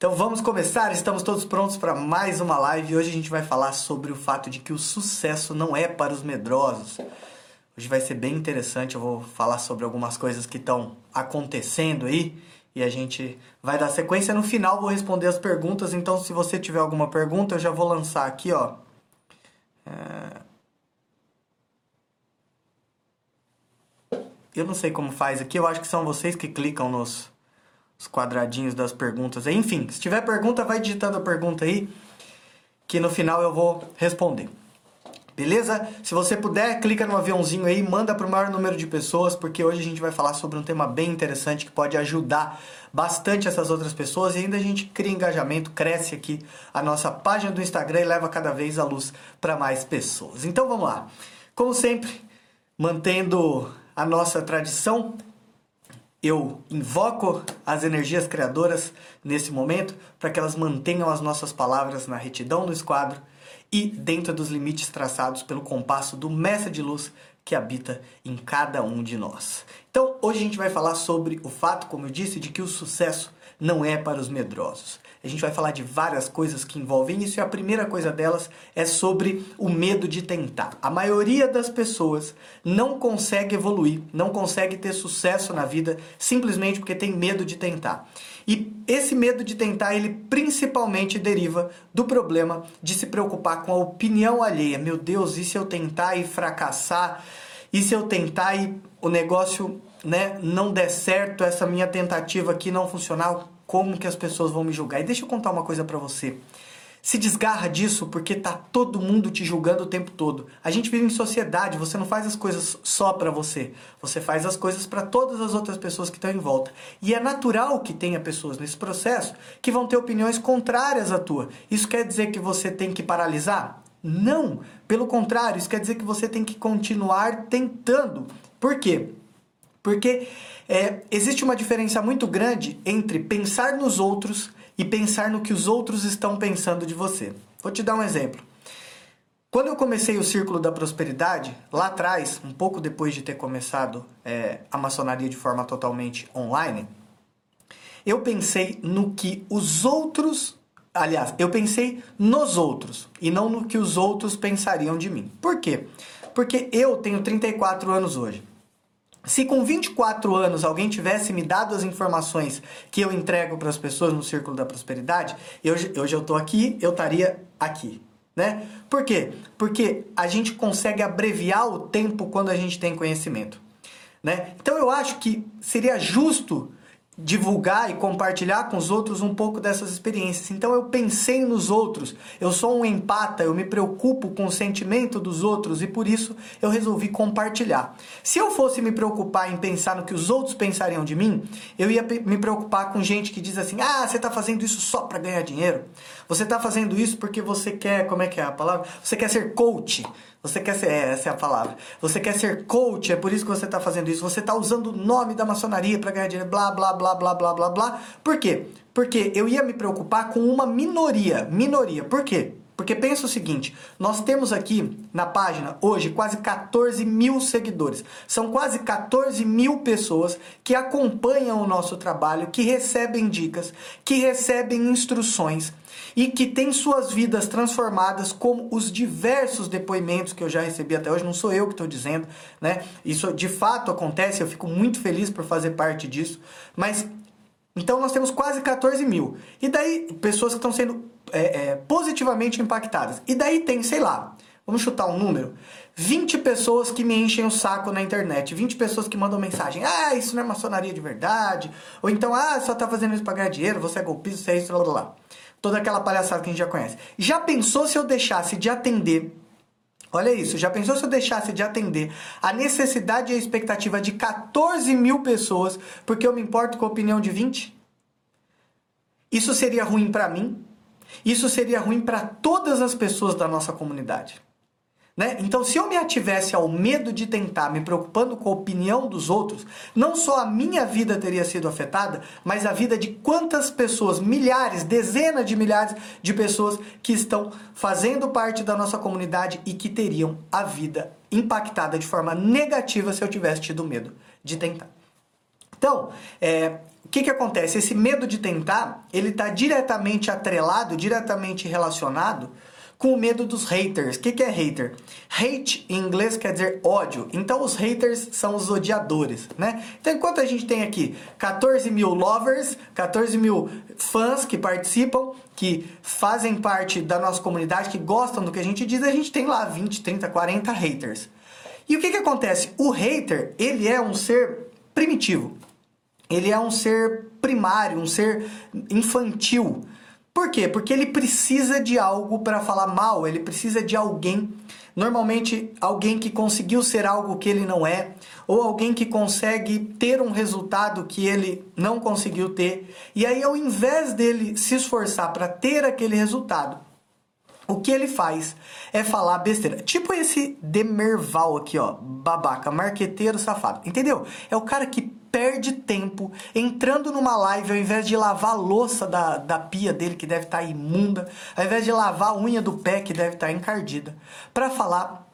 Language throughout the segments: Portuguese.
Então vamos começar, estamos todos prontos para mais uma live e hoje a gente vai falar sobre o fato de que o sucesso não é para os medrosos. Hoje vai ser bem interessante, eu vou falar sobre algumas coisas que estão acontecendo aí e a gente vai dar sequência. No final vou responder as perguntas, então se você tiver alguma pergunta eu já vou lançar aqui, ó. É... Eu não sei como faz aqui, eu acho que são vocês que clicam nos os quadradinhos das perguntas. Enfim, se tiver pergunta, vai digitando a pergunta aí, que no final eu vou responder. Beleza? Se você puder, clica no aviãozinho aí, manda para o maior número de pessoas, porque hoje a gente vai falar sobre um tema bem interessante que pode ajudar bastante essas outras pessoas e ainda a gente cria engajamento, cresce aqui a nossa página do Instagram e leva cada vez a luz para mais pessoas. Então vamos lá. Como sempre, mantendo a nossa tradição, eu invoco as energias criadoras nesse momento para que elas mantenham as nossas palavras na retidão do esquadro e dentro dos limites traçados pelo compasso do mestre de luz que habita em cada um de nós. Então, hoje a gente vai falar sobre o fato, como eu disse, de que o sucesso não é para os medrosos. A gente vai falar de várias coisas que envolvem isso e a primeira coisa delas é sobre o medo de tentar. A maioria das pessoas não consegue evoluir, não consegue ter sucesso na vida simplesmente porque tem medo de tentar. E esse medo de tentar, ele principalmente deriva do problema de se preocupar com a opinião alheia. Meu Deus, e se eu tentar e fracassar? E se eu tentar e o negócio né, não der certo, essa minha tentativa aqui não funcionar? como que as pessoas vão me julgar. E deixa eu contar uma coisa para você. Se desgarra disso porque tá todo mundo te julgando o tempo todo. A gente vive em sociedade, você não faz as coisas só para você. Você faz as coisas para todas as outras pessoas que estão em volta. E é natural que tenha pessoas nesse processo que vão ter opiniões contrárias à tua. Isso quer dizer que você tem que paralisar? Não, pelo contrário, isso quer dizer que você tem que continuar tentando. Por quê? Porque é, existe uma diferença muito grande entre pensar nos outros e pensar no que os outros estão pensando de você. Vou te dar um exemplo. Quando eu comecei o Círculo da Prosperidade, lá atrás, um pouco depois de ter começado é, a maçonaria de forma totalmente online, eu pensei no que os outros. Aliás, eu pensei nos outros e não no que os outros pensariam de mim. Por quê? Porque eu tenho 34 anos hoje. Se com 24 anos alguém tivesse me dado as informações que eu entrego para as pessoas no Círculo da Prosperidade, hoje, hoje eu estou aqui, eu estaria aqui. Né? Por quê? Porque a gente consegue abreviar o tempo quando a gente tem conhecimento. Né? Então eu acho que seria justo divulgar e compartilhar com os outros um pouco dessas experiências. Então eu pensei nos outros, eu sou um empata, eu me preocupo com o sentimento dos outros e por isso eu resolvi compartilhar. Se eu fosse me preocupar em pensar no que os outros pensariam de mim, eu ia me preocupar com gente que diz assim: "Ah, você está fazendo isso só para ganhar dinheiro. Você está fazendo isso porque você quer, como é que é a palavra? Você quer ser coach." Você quer ser, é, essa é a palavra. Você quer ser coach, é por isso que você está fazendo isso. Você está usando o nome da maçonaria para ganhar dinheiro, blá, blá, blá, blá, blá, blá, blá. Por quê? Porque eu ia me preocupar com uma minoria. Minoria. Por quê? Porque pensa o seguinte: nós temos aqui na página hoje quase 14 mil seguidores. São quase 14 mil pessoas que acompanham o nosso trabalho, que recebem dicas, que recebem instruções e que têm suas vidas transformadas, como os diversos depoimentos que eu já recebi até hoje. Não sou eu que estou dizendo, né? Isso de fato acontece, eu fico muito feliz por fazer parte disso. Mas então nós temos quase 14 mil. E daí, pessoas que estão sendo é, é, positivamente impactadas. E daí tem, sei lá, vamos chutar um número: 20 pessoas que me enchem o saco na internet, 20 pessoas que mandam mensagem: ah, isso não é maçonaria de verdade, ou então, ah, só tá fazendo isso pra ganhar dinheiro, você é golpista, você é isso, blá blá blá. Toda aquela palhaçada que a gente já conhece. Já pensou se eu deixasse de atender Olha isso, já pensou se eu deixasse de atender a necessidade e a expectativa de 14 mil pessoas porque eu me importo com a opinião de 20? Isso seria ruim para mim, isso seria ruim para todas as pessoas da nossa comunidade. Né? Então, se eu me ativesse ao medo de tentar, me preocupando com a opinião dos outros, não só a minha vida teria sido afetada, mas a vida de quantas pessoas, milhares, dezenas de milhares de pessoas que estão fazendo parte da nossa comunidade e que teriam a vida impactada de forma negativa se eu tivesse tido medo de tentar. Então, é, o que, que acontece? Esse medo de tentar, ele está diretamente atrelado, diretamente relacionado com medo dos haters. O que, que é hater? Hate em inglês quer dizer ódio. Então os haters são os odiadores, né? Então enquanto a gente tem aqui 14 mil lovers, 14 mil fãs que participam, que fazem parte da nossa comunidade, que gostam do que a gente diz, a gente tem lá 20, 30, 40 haters. E o que, que acontece? O hater, ele é um ser primitivo. Ele é um ser primário, um ser infantil. Por quê? Porque ele precisa de algo para falar mal, ele precisa de alguém, normalmente alguém que conseguiu ser algo que ele não é, ou alguém que consegue ter um resultado que ele não conseguiu ter. E aí, ao invés dele se esforçar para ter aquele resultado, o que ele faz é falar besteira. Tipo esse Demerval aqui, ó. Babaca, marqueteiro safado. Entendeu? É o cara que perde tempo entrando numa live ao invés de lavar a louça da, da pia dele, que deve estar tá imunda, ao invés de lavar a unha do pé, que deve estar tá encardida, para falar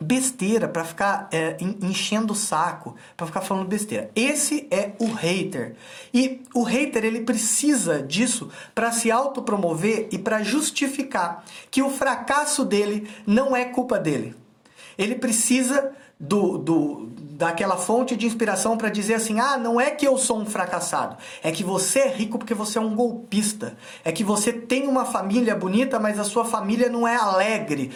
besteira, para ficar é, enchendo o saco, para ficar falando besteira. Esse é o hater. E o hater ele precisa disso para se autopromover e para justificar que o fracasso dele não é culpa dele. Ele precisa do, do daquela fonte de inspiração para dizer assim: ah, não é que eu sou um fracassado, é que você é rico porque você é um golpista, é que você tem uma família bonita, mas a sua família não é alegre.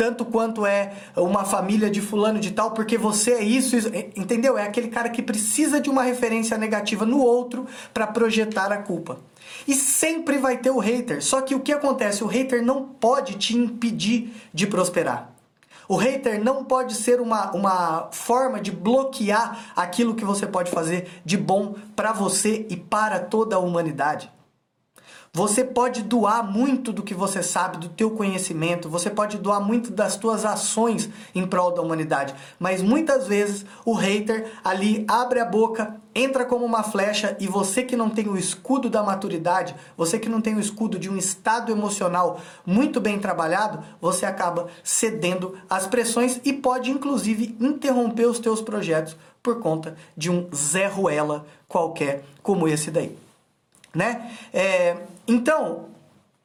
Tanto quanto é uma família de fulano de tal, porque você é isso, isso entendeu? É aquele cara que precisa de uma referência negativa no outro para projetar a culpa. E sempre vai ter o hater. Só que o que acontece? O hater não pode te impedir de prosperar. O hater não pode ser uma, uma forma de bloquear aquilo que você pode fazer de bom para você e para toda a humanidade. Você pode doar muito do que você sabe, do teu conhecimento, você pode doar muito das tuas ações em prol da humanidade, mas muitas vezes o hater ali abre a boca, entra como uma flecha e você que não tem o escudo da maturidade, você que não tem o escudo de um estado emocional muito bem trabalhado, você acaba cedendo às pressões e pode inclusive interromper os teus projetos por conta de um Zé Ruela qualquer como esse daí né? É, então,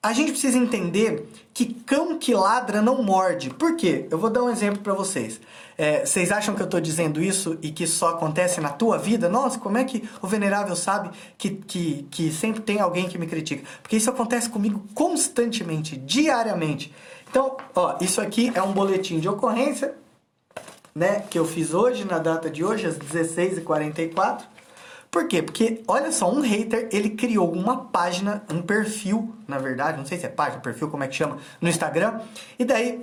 a gente precisa entender que cão que ladra não morde. Por quê? Eu vou dar um exemplo para vocês. É, vocês acham que eu estou dizendo isso e que só acontece na tua vida? Nossa, como é que o venerável sabe que, que, que sempre tem alguém que me critica? Porque isso acontece comigo constantemente, diariamente. Então, ó, isso aqui é um boletim de ocorrência, né, que eu fiz hoje, na data de hoje, às 16h44. Por quê? Porque, olha só, um hater, ele criou uma página, um perfil, na verdade, não sei se é página, perfil, como é que chama, no Instagram, e daí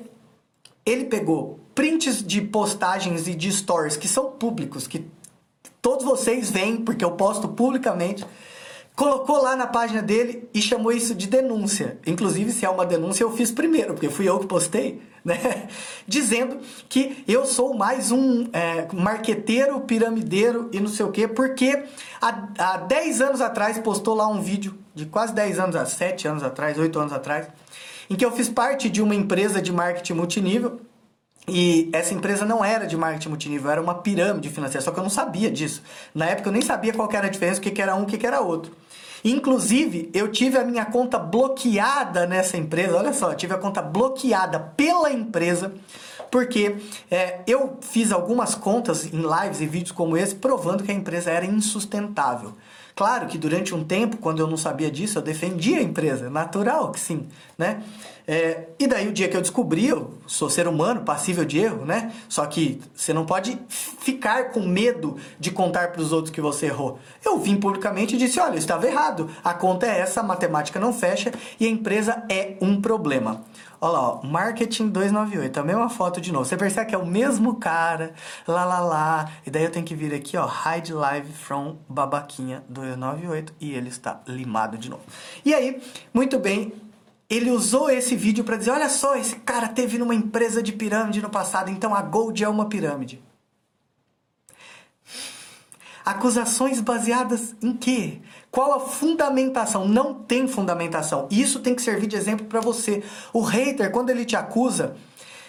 ele pegou prints de postagens e de stories que são públicos, que todos vocês veem, porque eu posto publicamente, colocou lá na página dele e chamou isso de denúncia. Inclusive, se é uma denúncia, eu fiz primeiro, porque fui eu que postei, né? Dizendo que eu sou mais um é, marqueteiro, piramideiro e não sei o quê, porque há, há 10 anos atrás postou lá um vídeo, de quase 10 anos, há 7 anos atrás, 8 anos atrás, em que eu fiz parte de uma empresa de marketing multinível e essa empresa não era de marketing multinível, era uma pirâmide financeira, só que eu não sabia disso. Na época eu nem sabia qual era a diferença, o que era um, o que era outro. Inclusive, eu tive a minha conta bloqueada nessa empresa. Olha só, tive a conta bloqueada pela empresa porque é, eu fiz algumas contas em lives e vídeos como esse provando que a empresa era insustentável. Claro que durante um tempo, quando eu não sabia disso, eu defendia a empresa, natural que sim, né? É, e daí o dia que eu descobri, eu sou ser humano, passível de erro, né? Só que você não pode ficar com medo de contar para os outros que você errou. Eu vim publicamente e disse: olha, eu estava errado, a conta é essa, a matemática não fecha e a empresa é um problema. Olha lá, ó, Marketing 298, a mesma foto de novo. Você percebe que é o mesmo cara, lá lá lá. E daí eu tenho que vir aqui, ó, Hide Live from Babaquinha 298 e ele está limado de novo. E aí, muito bem, ele usou esse vídeo para dizer: olha só, esse cara teve numa empresa de pirâmide no passado, então a Gold é uma pirâmide. Acusações baseadas em quê? Qual a fundamentação? Não tem fundamentação. Isso tem que servir de exemplo para você. O hater, quando ele te acusa,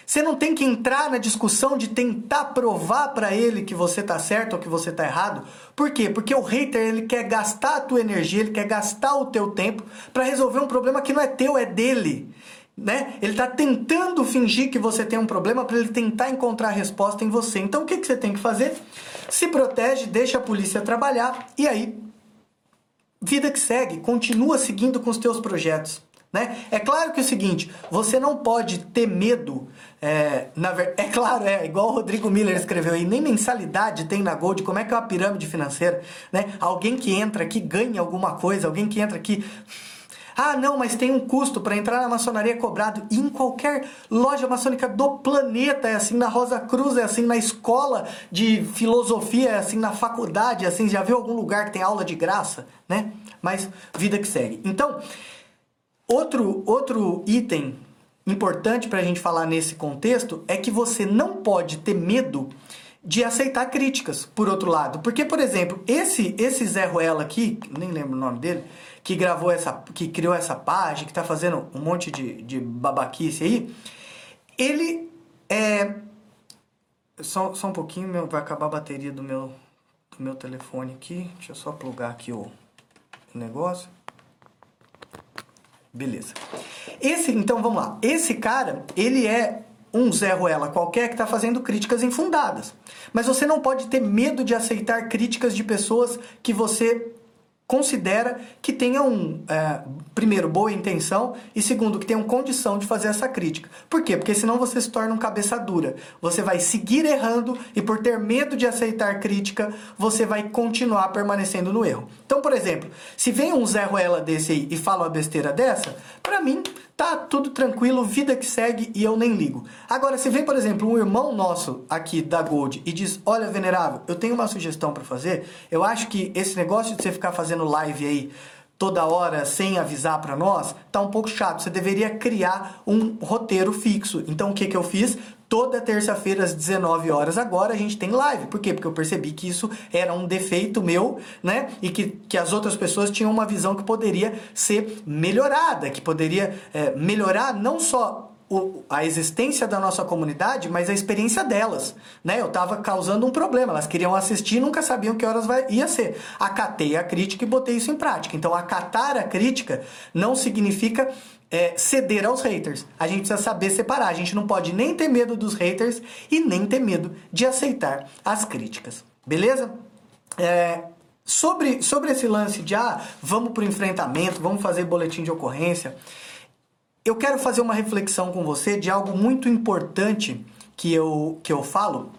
Você não tem que entrar na discussão de tentar provar para ele que você tá certo ou que você tá errado. Por quê? Porque o hater ele quer gastar a tua energia, ele quer gastar o teu tempo para resolver um problema que não é teu, é dele. Né? Ele está tentando fingir que você tem um problema para ele tentar encontrar resposta em você. Então o que, que você tem que fazer? Se protege, deixa a polícia trabalhar e aí vida que segue, continua seguindo com os teus projetos. Né? É claro que é o seguinte, você não pode ter medo. É, na, é claro, é igual o Rodrigo Miller escreveu aí, nem mensalidade tem na Gold, como é que é uma pirâmide financeira? Né? Alguém que entra aqui ganha alguma coisa, alguém que entra aqui. Ah, não, mas tem um custo para entrar na maçonaria cobrado. E em qualquer loja maçônica do planeta é assim, na Rosa Cruz é assim, na escola de filosofia é assim, na faculdade é assim. Já viu algum lugar que tem aula de graça, né? Mas vida que segue. Então, Outro, outro item importante para a gente falar nesse contexto é que você não pode ter medo de aceitar críticas, por outro lado. Porque, por exemplo, esse esse Zé Ruela aqui, nem lembro o nome dele, que gravou essa, que criou essa página, que está fazendo um monte de, de babaquice aí, ele é... Só, só um pouquinho, meu, vai acabar a bateria do meu, do meu telefone aqui. Deixa eu só plugar aqui o, o negócio. Beleza. Esse, então vamos lá. Esse cara, ele é um Zé Ruela qualquer que está fazendo críticas infundadas. Mas você não pode ter medo de aceitar críticas de pessoas que você considera que tenham, é, primeiro, boa intenção e, segundo, que tenham condição de fazer essa crítica. Por quê? Porque senão você se torna um cabeça dura. Você vai seguir errando e, por ter medo de aceitar crítica, você vai continuar permanecendo no erro. Então, por exemplo, se vem um Zé Ruela desse aí e fala uma besteira dessa, para mim, tá tudo tranquilo, vida que segue e eu nem ligo. Agora, se vem, por exemplo, um irmão nosso aqui da Gold e diz: Olha, venerável, eu tenho uma sugestão para fazer. Eu acho que esse negócio de você ficar fazendo live aí toda hora sem avisar para nós, tá um pouco chato. Você deveria criar um roteiro fixo. Então o que que eu fiz? Toda terça-feira às 19 horas agora a gente tem live. Por quê? Porque eu percebi que isso era um defeito meu, né? E que, que as outras pessoas tinham uma visão que poderia ser melhorada, que poderia é, melhorar não só a existência da nossa comunidade, mas a experiência delas. Né? Eu estava causando um problema. Elas queriam assistir nunca sabiam que horas vai, ia ser. Acatei a crítica e botei isso em prática. Então, acatar a crítica não significa é, ceder aos haters. A gente precisa saber separar. A gente não pode nem ter medo dos haters e nem ter medo de aceitar as críticas. Beleza? É, sobre, sobre esse lance de ah, vamos para o enfrentamento, vamos fazer boletim de ocorrência. Eu quero fazer uma reflexão com você de algo muito importante que eu, que eu falo,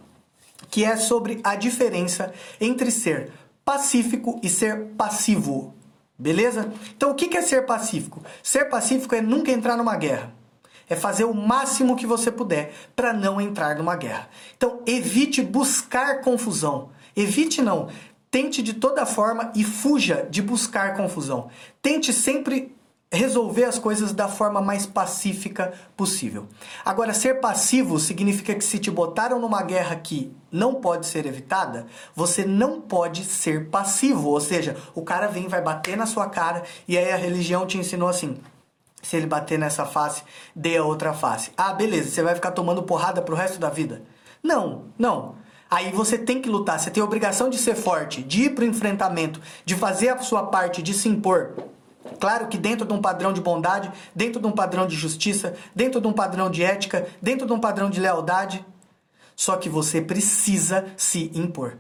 que é sobre a diferença entre ser pacífico e ser passivo. Beleza? Então o que é ser pacífico? Ser pacífico é nunca entrar numa guerra. É fazer o máximo que você puder para não entrar numa guerra. Então evite buscar confusão. Evite não. Tente de toda forma e fuja de buscar confusão. Tente sempre resolver as coisas da forma mais pacífica possível. Agora, ser passivo significa que se te botaram numa guerra que não pode ser evitada, você não pode ser passivo. Ou seja, o cara vem, vai bater na sua cara e aí a religião te ensinou assim: se ele bater nessa face, dê a outra face. Ah, beleza, você vai ficar tomando porrada pro resto da vida? Não, não. Aí você tem que lutar, você tem a obrigação de ser forte, de ir pro enfrentamento, de fazer a sua parte, de se impor. Claro que dentro de um padrão de bondade, dentro de um padrão de justiça, dentro de um padrão de ética, dentro de um padrão de lealdade, só que você precisa se impor.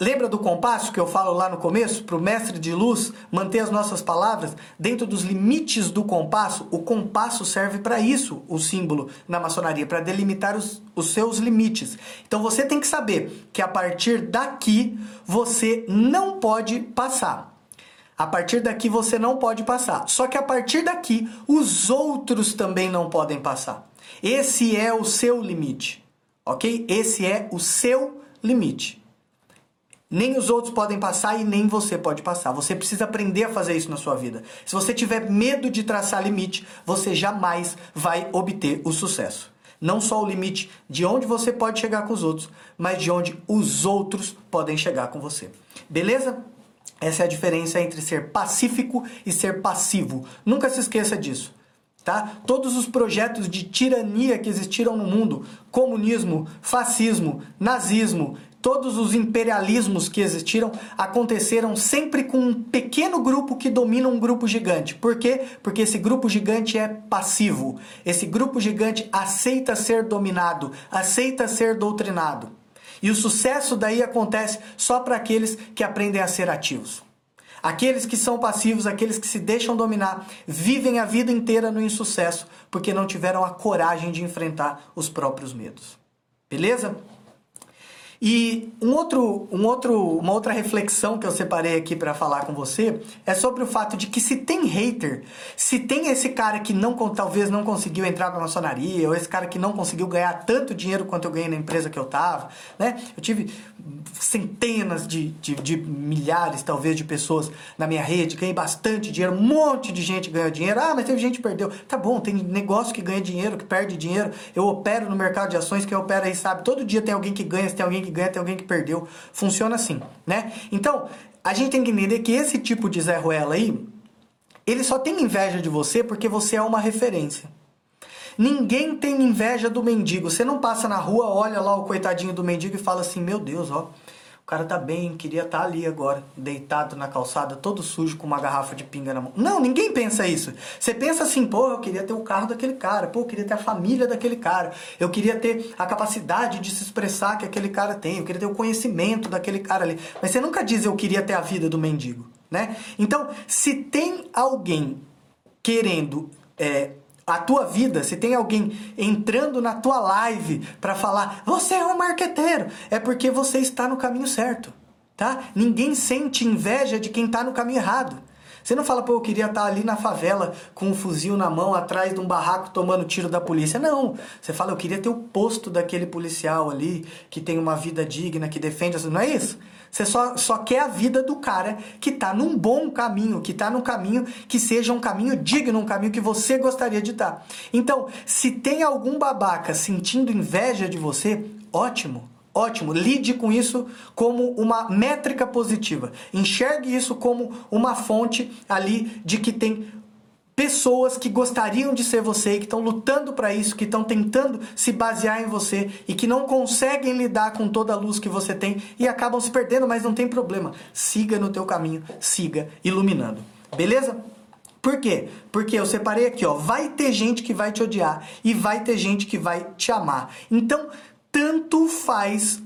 Lembra do compasso que eu falo lá no começo? Para o mestre de luz manter as nossas palavras dentro dos limites do compasso. O compasso serve para isso, o símbolo na maçonaria, para delimitar os, os seus limites. Então você tem que saber que a partir daqui você não pode passar. A partir daqui você não pode passar. Só que a partir daqui os outros também não podem passar. Esse é o seu limite. Ok? Esse é o seu limite. Nem os outros podem passar e nem você pode passar. Você precisa aprender a fazer isso na sua vida. Se você tiver medo de traçar limite, você jamais vai obter o sucesso. Não só o limite de onde você pode chegar com os outros, mas de onde os outros podem chegar com você. Beleza? Essa é a diferença entre ser pacífico e ser passivo. Nunca se esqueça disso. tá? Todos os projetos de tirania que existiram no mundo, comunismo, fascismo, nazismo, todos os imperialismos que existiram aconteceram sempre com um pequeno grupo que domina um grupo gigante. Por quê? Porque esse grupo gigante é passivo. Esse grupo gigante aceita ser dominado, aceita ser doutrinado. E o sucesso daí acontece só para aqueles que aprendem a ser ativos. Aqueles que são passivos, aqueles que se deixam dominar, vivem a vida inteira no insucesso porque não tiveram a coragem de enfrentar os próprios medos. Beleza? E um outro, um outro, uma outra reflexão que eu separei aqui para falar com você é sobre o fato de que se tem hater, se tem esse cara que não talvez não conseguiu entrar na maçonaria, ou esse cara que não conseguiu ganhar tanto dinheiro quanto eu ganhei na empresa que eu tava, né? Eu tive centenas de, de, de milhares, talvez, de pessoas na minha rede, ganhei bastante dinheiro, um monte de gente ganhou dinheiro. Ah, mas teve gente que perdeu. Tá bom, tem negócio que ganha dinheiro, que perde dinheiro. Eu opero no mercado de ações, que opera aí, sabe? Todo dia tem alguém que ganha, tem alguém que ganha, tem alguém que perdeu. Funciona assim, né? Então, a gente tem que entender que esse tipo de Zé Ruela aí, ele só tem inveja de você porque você é uma referência. Ninguém tem inveja do mendigo. Você não passa na rua, olha lá o coitadinho do mendigo e fala assim: Meu Deus, ó, cara tá bem, queria estar tá ali agora, deitado na calçada, todo sujo com uma garrafa de pinga na mão. Não, ninguém pensa isso. Você pensa assim, pô, eu queria ter o carro daquele cara, pô, eu queria ter a família daquele cara, eu queria ter a capacidade de se expressar que aquele cara tem, eu queria ter o conhecimento daquele cara ali. Mas você nunca diz eu queria ter a vida do mendigo, né? Então, se tem alguém querendo é, a tua vida, se tem alguém entrando na tua live para falar, você é um marqueteiro, é porque você está no caminho certo, tá? Ninguém sente inveja de quem está no caminho errado. Você não fala, pô, eu queria estar ali na favela com um fuzil na mão, atrás de um barraco tomando tiro da polícia. Não. Você fala, eu queria ter o posto daquele policial ali, que tem uma vida digna, que defende. Não é isso? Você só, só quer a vida do cara que está num bom caminho, que está num caminho que seja um caminho digno, um caminho que você gostaria de estar. Então, se tem algum babaca sentindo inveja de você, ótimo. Ótimo, lide com isso como uma métrica positiva. Enxergue isso como uma fonte ali de que tem pessoas que gostariam de ser você, que estão lutando para isso, que estão tentando se basear em você e que não conseguem lidar com toda a luz que você tem e acabam se perdendo, mas não tem problema. Siga no teu caminho, siga iluminando. Beleza? Por quê? Porque eu separei aqui, ó, vai ter gente que vai te odiar e vai ter gente que vai te amar. Então, tanto faz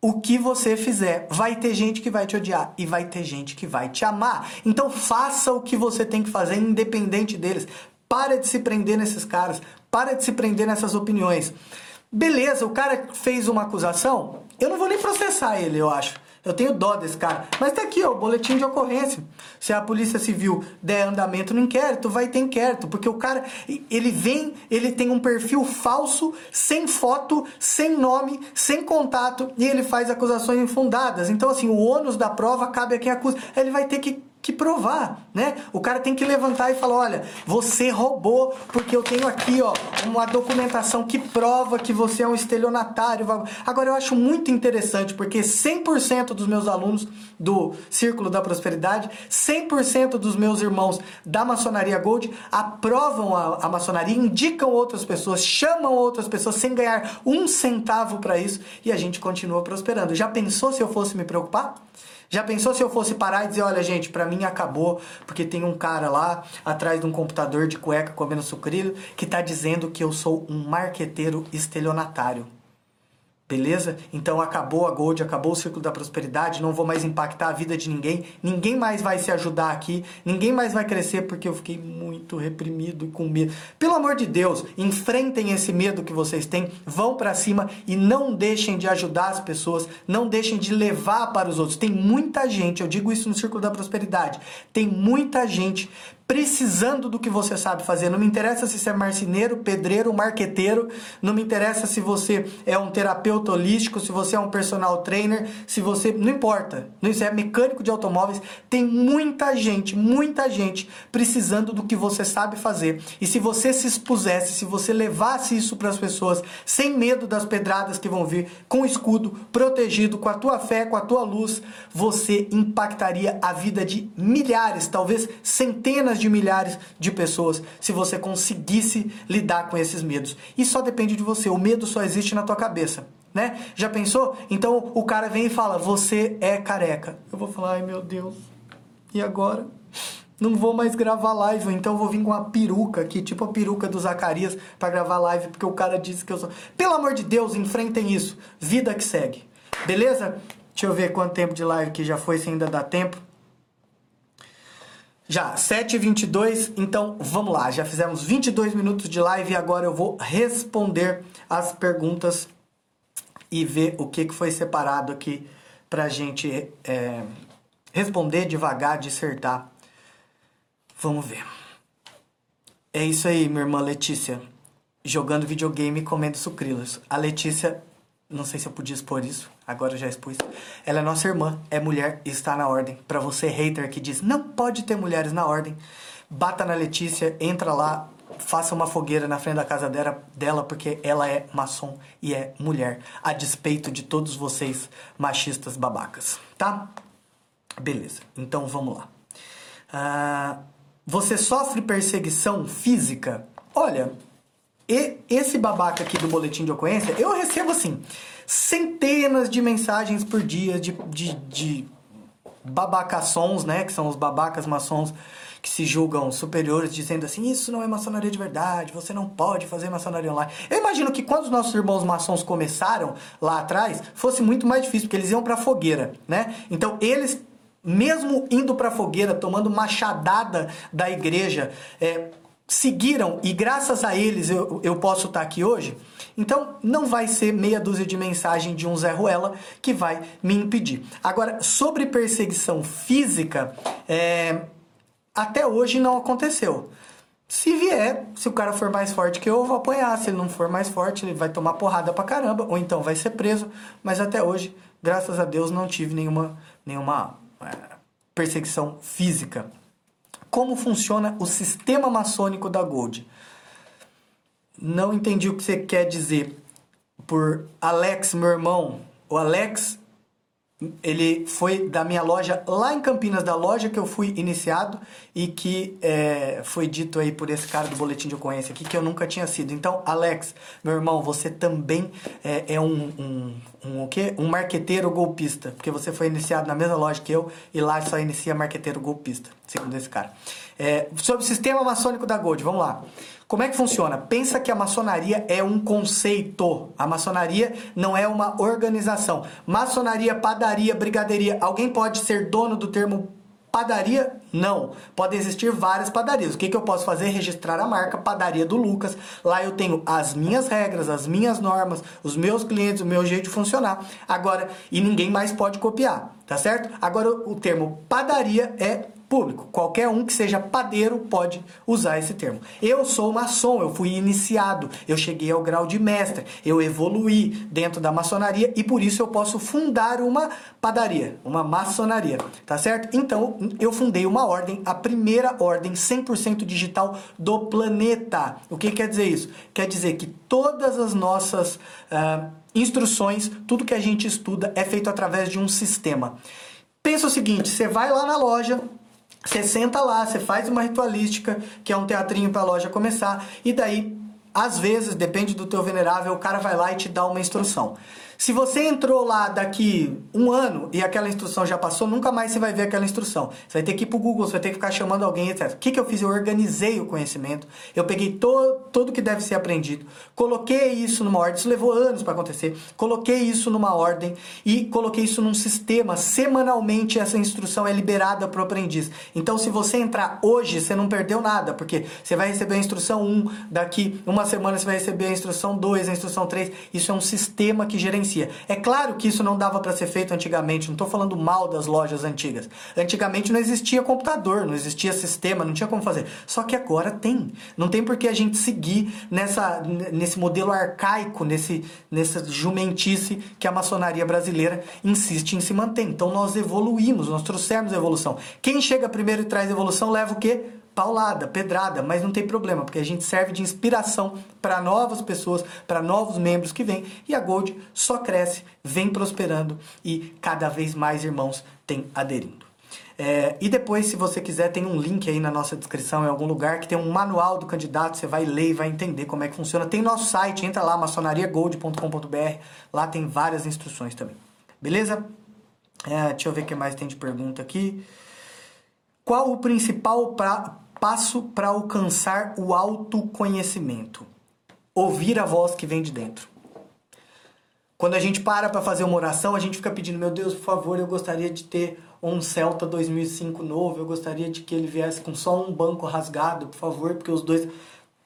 o que você fizer, vai ter gente que vai te odiar e vai ter gente que vai te amar. Então faça o que você tem que fazer, independente deles. Para de se prender nesses caras, para de se prender nessas opiniões. Beleza, o cara fez uma acusação, eu não vou nem processar ele, eu acho. Eu tenho dó desse cara. Mas tá aqui, ó, o boletim de ocorrência. Se a Polícia Civil der andamento no inquérito, vai ter inquérito. Porque o cara, ele vem, ele tem um perfil falso, sem foto, sem nome, sem contato, e ele faz acusações infundadas. Então, assim, o ônus da prova cabe a quem acusa. Ele vai ter que que provar, né? O cara tem que levantar e falar, olha, você roubou porque eu tenho aqui, ó, uma documentação que prova que você é um estelionatário. Agora eu acho muito interessante porque 100% dos meus alunos do Círculo da Prosperidade, 100% dos meus irmãos da Maçonaria Gold aprovam a, a maçonaria, indicam outras pessoas, chamam outras pessoas sem ganhar um centavo para isso e a gente continua prosperando. Já pensou se eu fosse me preocupar? Já pensou se eu fosse parar e dizer, olha gente, para mim acabou, porque tem um cara lá atrás de um computador de cueca comendo sucrilho que tá dizendo que eu sou um marqueteiro estelionatário. Beleza? Então acabou a Gold, acabou o ciclo da prosperidade, não vou mais impactar a vida de ninguém, ninguém mais vai se ajudar aqui, ninguém mais vai crescer porque eu fiquei muito reprimido e com medo. Pelo amor de Deus, enfrentem esse medo que vocês têm, vão para cima e não deixem de ajudar as pessoas, não deixem de levar para os outros. Tem muita gente, eu digo isso no círculo da prosperidade, tem muita gente precisando do que você sabe fazer. Não me interessa se você é marceneiro, pedreiro, marqueteiro, não me interessa se você é um terapeuta terapeuta holístico, se você é um personal trainer, se você. Não importa. Não é mecânico de automóveis. Tem muita gente, muita gente precisando do que você sabe fazer. E se você se expusesse, se você levasse isso para as pessoas, sem medo das pedradas que vão vir, com escudo, protegido, com a tua fé, com a tua luz, você impactaria a vida de milhares, talvez centenas de milhares de pessoas, se você conseguisse lidar com esses medos. E só depende de você. O medo só existe na tua cabeça. Né? Já pensou? Então o cara vem e fala: Você é careca. Eu vou falar: Ai meu Deus, e agora? Não vou mais gravar live, então vou vir com uma peruca aqui, tipo a peruca do Zacarias, para gravar live, porque o cara disse que eu sou. Pelo amor de Deus, enfrentem isso. Vida que segue. Beleza? Deixa eu ver quanto tempo de live que já foi, se ainda dá tempo. Já, 7h22, então vamos lá. Já fizemos 22 minutos de live e agora eu vou responder as perguntas e ver o que, que foi separado aqui pra gente é, responder devagar, dissertar. Vamos ver. É isso aí, minha irmã Letícia. Jogando videogame e comendo sucrilos. A Letícia, não sei se eu podia expor isso, agora eu já expus. Ela é nossa irmã, é mulher e está na ordem. Para você, hater, que diz não pode ter mulheres na ordem, bata na Letícia, entra lá, faça uma fogueira na frente da casa dela, dela porque ela é maçom e é mulher, a despeito de todos vocês machistas babacas, tá? Beleza, então vamos lá. Ah, você sofre perseguição física? Olha, e esse babaca aqui do boletim de ocorrência, eu recebo assim centenas de mensagens por dia de, de, de babacaçons, né? Que são os babacas maçons que se julgam superiores, dizendo assim: isso não é maçonaria de verdade, você não pode fazer maçonaria online. Eu imagino que quando os nossos irmãos maçons começaram lá atrás, fosse muito mais difícil, porque eles iam pra fogueira, né? Então eles mesmo indo para fogueira, tomando machadada da igreja, é, seguiram e graças a eles eu, eu posso estar aqui hoje, então não vai ser meia dúzia de mensagem de um Zé Ruela que vai me impedir. Agora, sobre perseguição física, é, até hoje não aconteceu. Se vier, se o cara for mais forte que eu, eu vou apoiar. Se ele não for mais forte, ele vai tomar porrada pra caramba, ou então vai ser preso. Mas até hoje, graças a Deus, não tive nenhuma, nenhuma é, perseguição física como funciona o sistema maçônico da Gold. Não entendi o que você quer dizer por Alex, meu irmão. O Alex ele foi da minha loja lá em Campinas, da loja que eu fui iniciado e que é, foi dito aí por esse cara do boletim de ocorrência aqui que eu nunca tinha sido. Então, Alex, meu irmão, você também é, é um, um, um, o quê? um marqueteiro golpista, porque você foi iniciado na mesma loja que eu e lá só inicia marqueteiro golpista, segundo esse cara. É, sobre o sistema maçônico da Gold, vamos lá. Como é que funciona? Pensa que a maçonaria é um conceito. A maçonaria não é uma organização. Maçonaria, padaria, brigadeiria. Alguém pode ser dono do termo Padaria, não. Podem existir várias padarias. O que, que eu posso fazer? Registrar a marca Padaria do Lucas. Lá eu tenho as minhas regras, as minhas normas, os meus clientes, o meu jeito de funcionar. Agora, e ninguém mais pode copiar, tá certo? Agora, o termo padaria é público. Qualquer um que seja padeiro pode usar esse termo. Eu sou maçom, eu fui iniciado, eu cheguei ao grau de mestre, eu evoluí dentro da maçonaria e por isso eu posso fundar uma padaria, uma maçonaria, tá certo? Então, eu fundei uma ordem, a primeira ordem 100% digital do planeta. O que quer dizer isso? Quer dizer que todas as nossas uh, instruções, tudo que a gente estuda é feito através de um sistema. Pensa o seguinte, você vai lá na loja, você senta lá, você faz uma ritualística, que é um teatrinho para a loja começar, e daí, às vezes, depende do teu venerável, o cara vai lá e te dá uma instrução. Se você entrou lá daqui um ano e aquela instrução já passou, nunca mais você vai ver aquela instrução. Você vai ter que ir pro Google, você vai ter que ficar chamando alguém, etc. O que, que eu fiz? Eu organizei o conhecimento, eu peguei to, tudo que deve ser aprendido, coloquei isso numa ordem, isso levou anos para acontecer, coloquei isso numa ordem e coloquei isso num sistema. Semanalmente essa instrução é liberada para o aprendiz. Então, se você entrar hoje, você não perdeu nada, porque você vai receber a instrução 1 daqui uma semana você vai receber a instrução 2, a instrução 3. Isso é um sistema que gerencia. É claro que isso não dava para ser feito antigamente, não estou falando mal das lojas antigas. Antigamente não existia computador, não existia sistema, não tinha como fazer. Só que agora tem. Não tem por que a gente seguir nessa, nesse modelo arcaico, nesse, nessa jumentice que a maçonaria brasileira insiste em se manter. Então nós evoluímos, nós trouxemos evolução. Quem chega primeiro e traz evolução leva o quê? Paulada, pedrada, mas não tem problema, porque a gente serve de inspiração para novas pessoas, para novos membros que vêm, e a Gold só cresce, vem prosperando e cada vez mais irmãos têm aderindo. É, e depois, se você quiser, tem um link aí na nossa descrição em algum lugar que tem um manual do candidato, você vai ler e vai entender como é que funciona. Tem nosso site, entra lá, maçonariagold.com.br, lá tem várias instruções também. Beleza? É, deixa eu ver o que mais tem de pergunta aqui. Qual o principal pra, passo para alcançar o autoconhecimento? Ouvir a voz que vem de dentro. Quando a gente para para fazer uma oração, a gente fica pedindo, meu Deus, por favor, eu gostaria de ter um Celta 2005 novo, eu gostaria de que ele viesse com só um banco rasgado, por favor, porque os dois...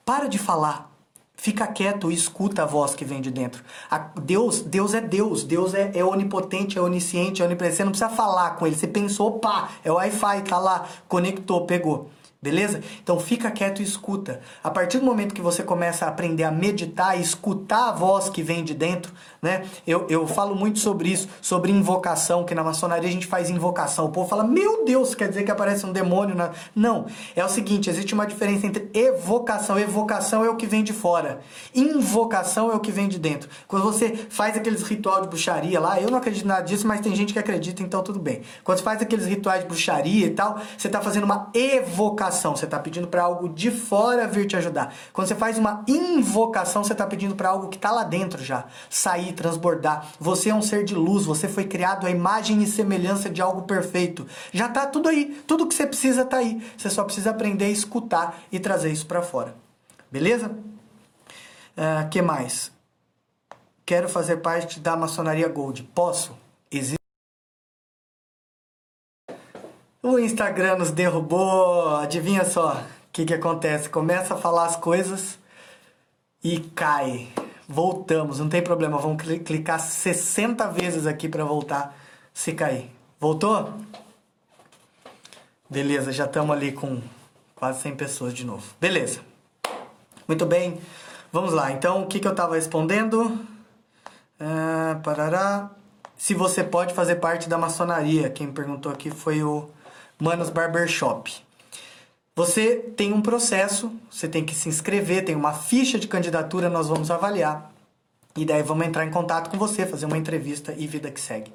Para de falar. Fica quieto e escuta a voz que vem de dentro. A Deus, Deus é Deus. Deus é, é onipotente, é onisciente, é onipresente. Você não precisa falar com ele. Você pensou, pá, é Wi-Fi, tá lá, conectou, pegou. Beleza? Então fica quieto e escuta. A partir do momento que você começa a aprender a meditar e escutar a voz que vem de dentro, né? Eu, eu falo muito sobre isso, sobre invocação, que na maçonaria a gente faz invocação. O povo fala, meu Deus, quer dizer que aparece um demônio na. Não. É o seguinte, existe uma diferença entre evocação. Evocação é o que vem de fora. Invocação é o que vem de dentro. Quando você faz aqueles ritual de bruxaria lá, eu não acredito nada disso, mas tem gente que acredita, então tudo bem. Quando você faz aqueles rituais de bruxaria e tal, você está fazendo uma evocação oração, você está pedindo para algo de fora vir te ajudar. Quando você faz uma invocação, você está pedindo para algo que está lá dentro já, sair, transbordar. Você é um ser de luz, você foi criado à imagem e semelhança de algo perfeito. Já está tudo aí, tudo que você precisa está aí. Você só precisa aprender a escutar e trazer isso para fora. Beleza? Uh, que mais? Quero fazer parte da maçonaria Gold. Posso? Existe O Instagram nos derrubou. Adivinha só o que, que acontece? Começa a falar as coisas e cai. Voltamos, não tem problema. Vamos clicar 60 vezes aqui para voltar se cair. Voltou? Beleza, já estamos ali com quase 100 pessoas de novo. Beleza. Muito bem. Vamos lá. Então, o que, que eu estava respondendo? Uh, parará. Se você pode fazer parte da maçonaria. Quem perguntou aqui foi o Manos Barbershop. Você tem um processo, você tem que se inscrever, tem uma ficha de candidatura, nós vamos avaliar. E daí vamos entrar em contato com você, fazer uma entrevista e vida que segue.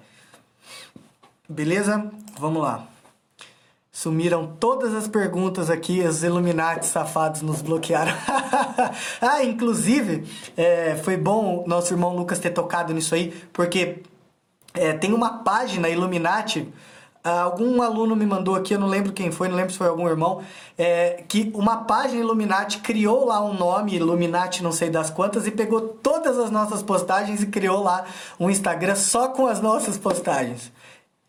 Beleza? Vamos lá. Sumiram todas as perguntas aqui, os Illuminati safados nos bloquearam. ah, inclusive, é, foi bom nosso irmão Lucas ter tocado nisso aí, porque é, tem uma página Illuminati algum aluno me mandou aqui, eu não lembro quem foi, não lembro se foi algum irmão, é, que uma página Illuminati criou lá um nome, Illuminati não sei das quantas, e pegou todas as nossas postagens e criou lá um Instagram só com as nossas postagens.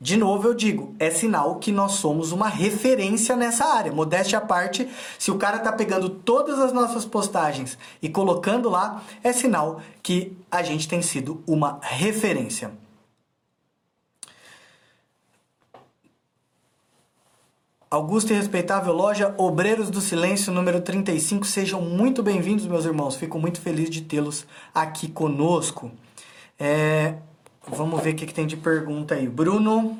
De novo eu digo, é sinal que nós somos uma referência nessa área. Modéstia à parte, se o cara tá pegando todas as nossas postagens e colocando lá, é sinal que a gente tem sido uma referência. Augusta e respeitável loja Obreiros do Silêncio número 35, sejam muito bem-vindos, meus irmãos. Fico muito feliz de tê-los aqui conosco. É, vamos ver o que, que, tem de pergunta aí. Bruno,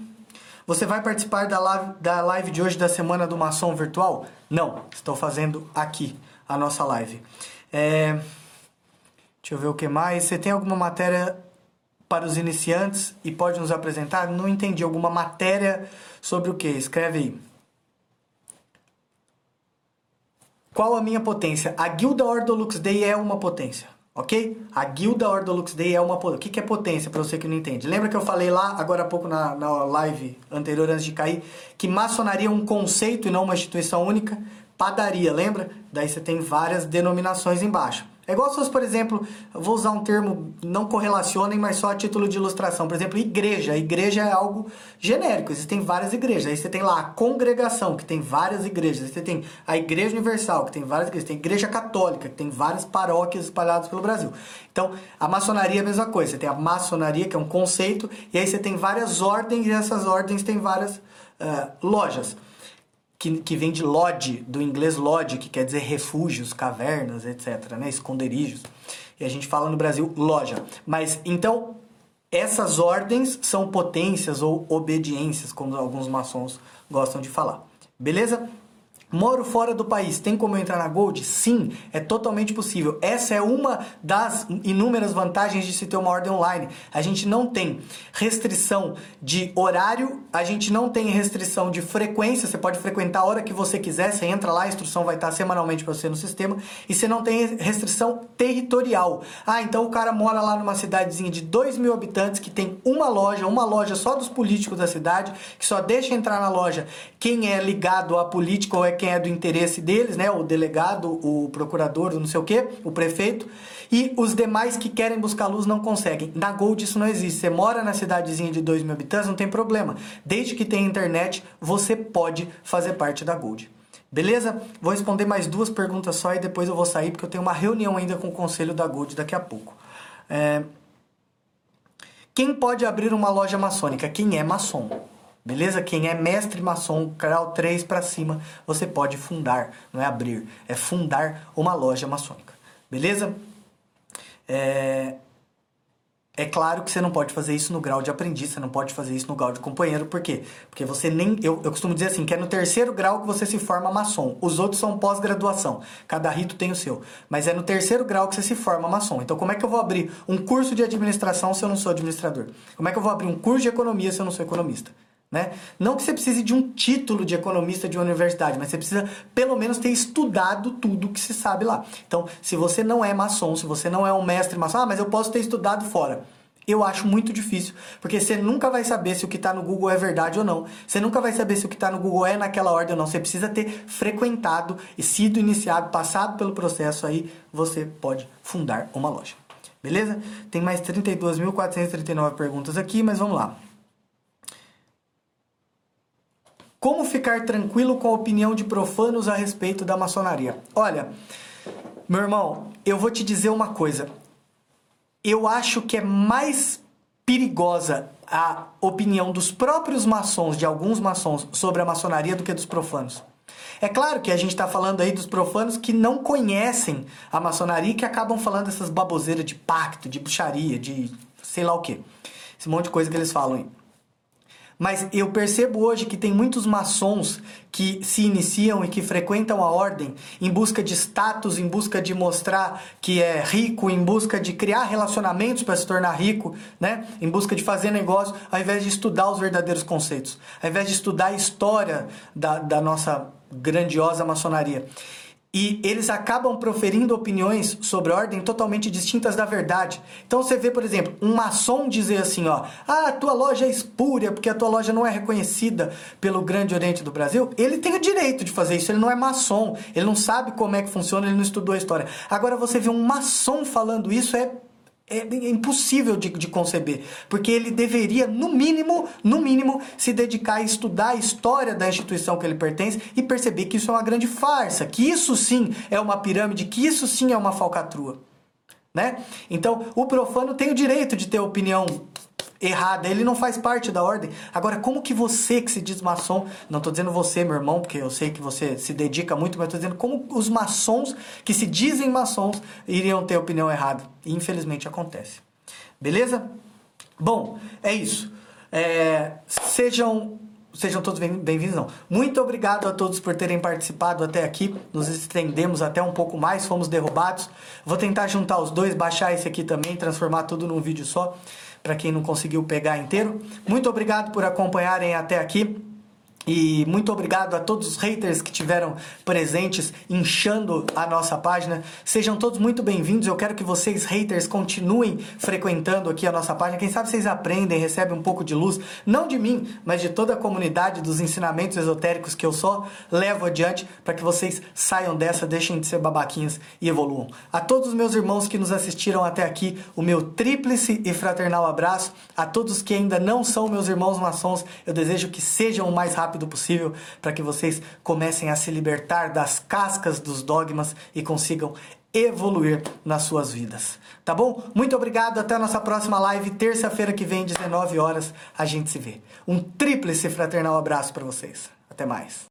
você vai participar da live, da live de hoje da Semana do Maçom Virtual? Não, estou fazendo aqui a nossa live. É, deixa eu ver o que mais. Você tem alguma matéria para os iniciantes e pode nos apresentar? Não entendi. Alguma matéria sobre o que? Escreve aí. Qual a minha potência? A guilda Ordolux Day é uma potência, ok? A guilda Ordolux Day é uma potência. O que, que é potência para você que não entende? Lembra que eu falei lá, agora há pouco na, na live anterior, antes de cair, que maçonaria é um conceito e não uma instituição única? Padaria, lembra? Daí você tem várias denominações embaixo. É igual se fosse, por exemplo, vou usar um termo, não correlacionem, mas só a título de ilustração. Por exemplo, igreja. Igreja é algo genérico, existem várias igrejas. Aí você tem lá a congregação, que tem várias igrejas. Aí você tem a Igreja Universal, que tem várias igrejas. Tem a Igreja Católica, que tem várias paróquias espalhadas pelo Brasil. Então, a maçonaria é a mesma coisa. Você tem a maçonaria, que é um conceito, e aí você tem várias ordens, e essas ordens têm várias uh, lojas que, que vem de lodge, do inglês lodge, que quer dizer refúgios, cavernas, etc., né? esconderijos. E a gente fala no Brasil loja. Mas então, essas ordens são potências ou obediências, como alguns maçons gostam de falar. Beleza? Moro fora do país, tem como eu entrar na Gold? Sim, é totalmente possível. Essa é uma das inúmeras vantagens de se ter uma ordem online. A gente não tem restrição de horário, a gente não tem restrição de frequência, você pode frequentar a hora que você quiser, você entra lá, a instrução vai estar semanalmente para você no sistema, e você não tem restrição territorial. Ah, então o cara mora lá numa cidadezinha de 2 mil habitantes que tem uma loja, uma loja só dos políticos da cidade, que só deixa entrar na loja quem é ligado à política ou é quem é do interesse deles, né? O delegado, o procurador, não sei o que, o prefeito. E os demais que querem buscar luz não conseguem. Na Gold isso não existe. Você mora na cidadezinha de 2 mil habitantes, não tem problema. Desde que tenha internet, você pode fazer parte da Gold. Beleza? Vou responder mais duas perguntas só e depois eu vou sair porque eu tenho uma reunião ainda com o conselho da Gold daqui a pouco. É... Quem pode abrir uma loja maçônica? Quem é maçom. Beleza? Quem é mestre maçom, grau 3 para cima, você pode fundar, não é abrir, é fundar uma loja maçônica. Beleza? É... É claro que você não pode fazer isso no grau de aprendiz, você não pode fazer isso no grau de companheiro, por quê? Porque você nem. Eu, eu costumo dizer assim, que é no terceiro grau que você se forma maçom. Os outros são pós-graduação. Cada rito tem o seu. Mas é no terceiro grau que você se forma maçom. Então, como é que eu vou abrir um curso de administração se eu não sou administrador? Como é que eu vou abrir um curso de economia se eu não sou economista? Né? Não que você precise de um título de economista de uma universidade, mas você precisa pelo menos ter estudado tudo que se sabe lá. Então, se você não é maçom, se você não é um mestre maçom, ah, mas eu posso ter estudado fora. Eu acho muito difícil, porque você nunca vai saber se o que está no Google é verdade ou não. Você nunca vai saber se o que está no Google é naquela ordem ou não. Você precisa ter frequentado e sido iniciado, passado pelo processo aí, você pode fundar uma loja. Beleza? Tem mais 32.439 perguntas aqui, mas vamos lá. Como ficar tranquilo com a opinião de profanos a respeito da maçonaria? Olha, meu irmão, eu vou te dizer uma coisa. Eu acho que é mais perigosa a opinião dos próprios maçons, de alguns maçons, sobre a maçonaria do que dos profanos. É claro que a gente está falando aí dos profanos que não conhecem a maçonaria e que acabam falando essas baboseiras de pacto, de bruxaria, de sei lá o que. Esse monte de coisa que eles falam aí. Mas eu percebo hoje que tem muitos maçons que se iniciam e que frequentam a ordem em busca de status, em busca de mostrar que é rico, em busca de criar relacionamentos para se tornar rico, né? Em busca de fazer negócio, ao invés de estudar os verdadeiros conceitos, ao invés de estudar a história da, da nossa grandiosa maçonaria. E eles acabam proferindo opiniões sobre ordem totalmente distintas da verdade. Então você vê, por exemplo, um maçom dizer assim, ó, ah, a tua loja é espúria porque a tua loja não é reconhecida pelo Grande Oriente do Brasil. Ele tem o direito de fazer isso, ele não é maçom, ele não sabe como é que funciona, ele não estudou a história. Agora você vê um maçom falando isso é é impossível de, de, conceber, porque ele deveria, no mínimo, no mínimo, se dedicar a estudar a história da instituição que ele pertence e perceber que isso é uma grande farsa, que isso sim é uma pirâmide, que isso sim é uma falcatrua. Né? Então, o profano tem o direito de ter opinião errada, ele não faz parte da ordem. Agora, como que você que se diz maçom, não estou dizendo você, meu irmão, porque eu sei que você se dedica muito, mas estou dizendo como os maçons que se dizem maçons iriam ter opinião errada. E infelizmente acontece. Beleza? Bom, é isso. É, sejam sejam todos bem-vindos. Muito obrigado a todos por terem participado até aqui. Nos estendemos até um pouco mais, fomos derrubados. Vou tentar juntar os dois, baixar esse aqui também, transformar tudo num vídeo só para quem não conseguiu pegar inteiro. Muito obrigado por acompanharem até aqui. E muito obrigado a todos os haters que tiveram presentes, inchando a nossa página. Sejam todos muito bem-vindos. Eu quero que vocês, haters, continuem frequentando aqui a nossa página. Quem sabe vocês aprendem, recebem um pouco de luz, não de mim, mas de toda a comunidade dos ensinamentos esotéricos que eu só levo adiante para que vocês saiam dessa, deixem de ser babaquinhas e evoluam. A todos os meus irmãos que nos assistiram até aqui, o meu tríplice e fraternal abraço. A todos que ainda não são meus irmãos maçons, eu desejo que sejam o mais rápido rápido possível para que vocês comecem a se libertar das cascas dos dogmas e consigam evoluir nas suas vidas. Tá bom? Muito obrigado, até a nossa próxima live, terça-feira que vem, 19 horas, a gente se vê. Um tríplice fraternal abraço para vocês. Até mais.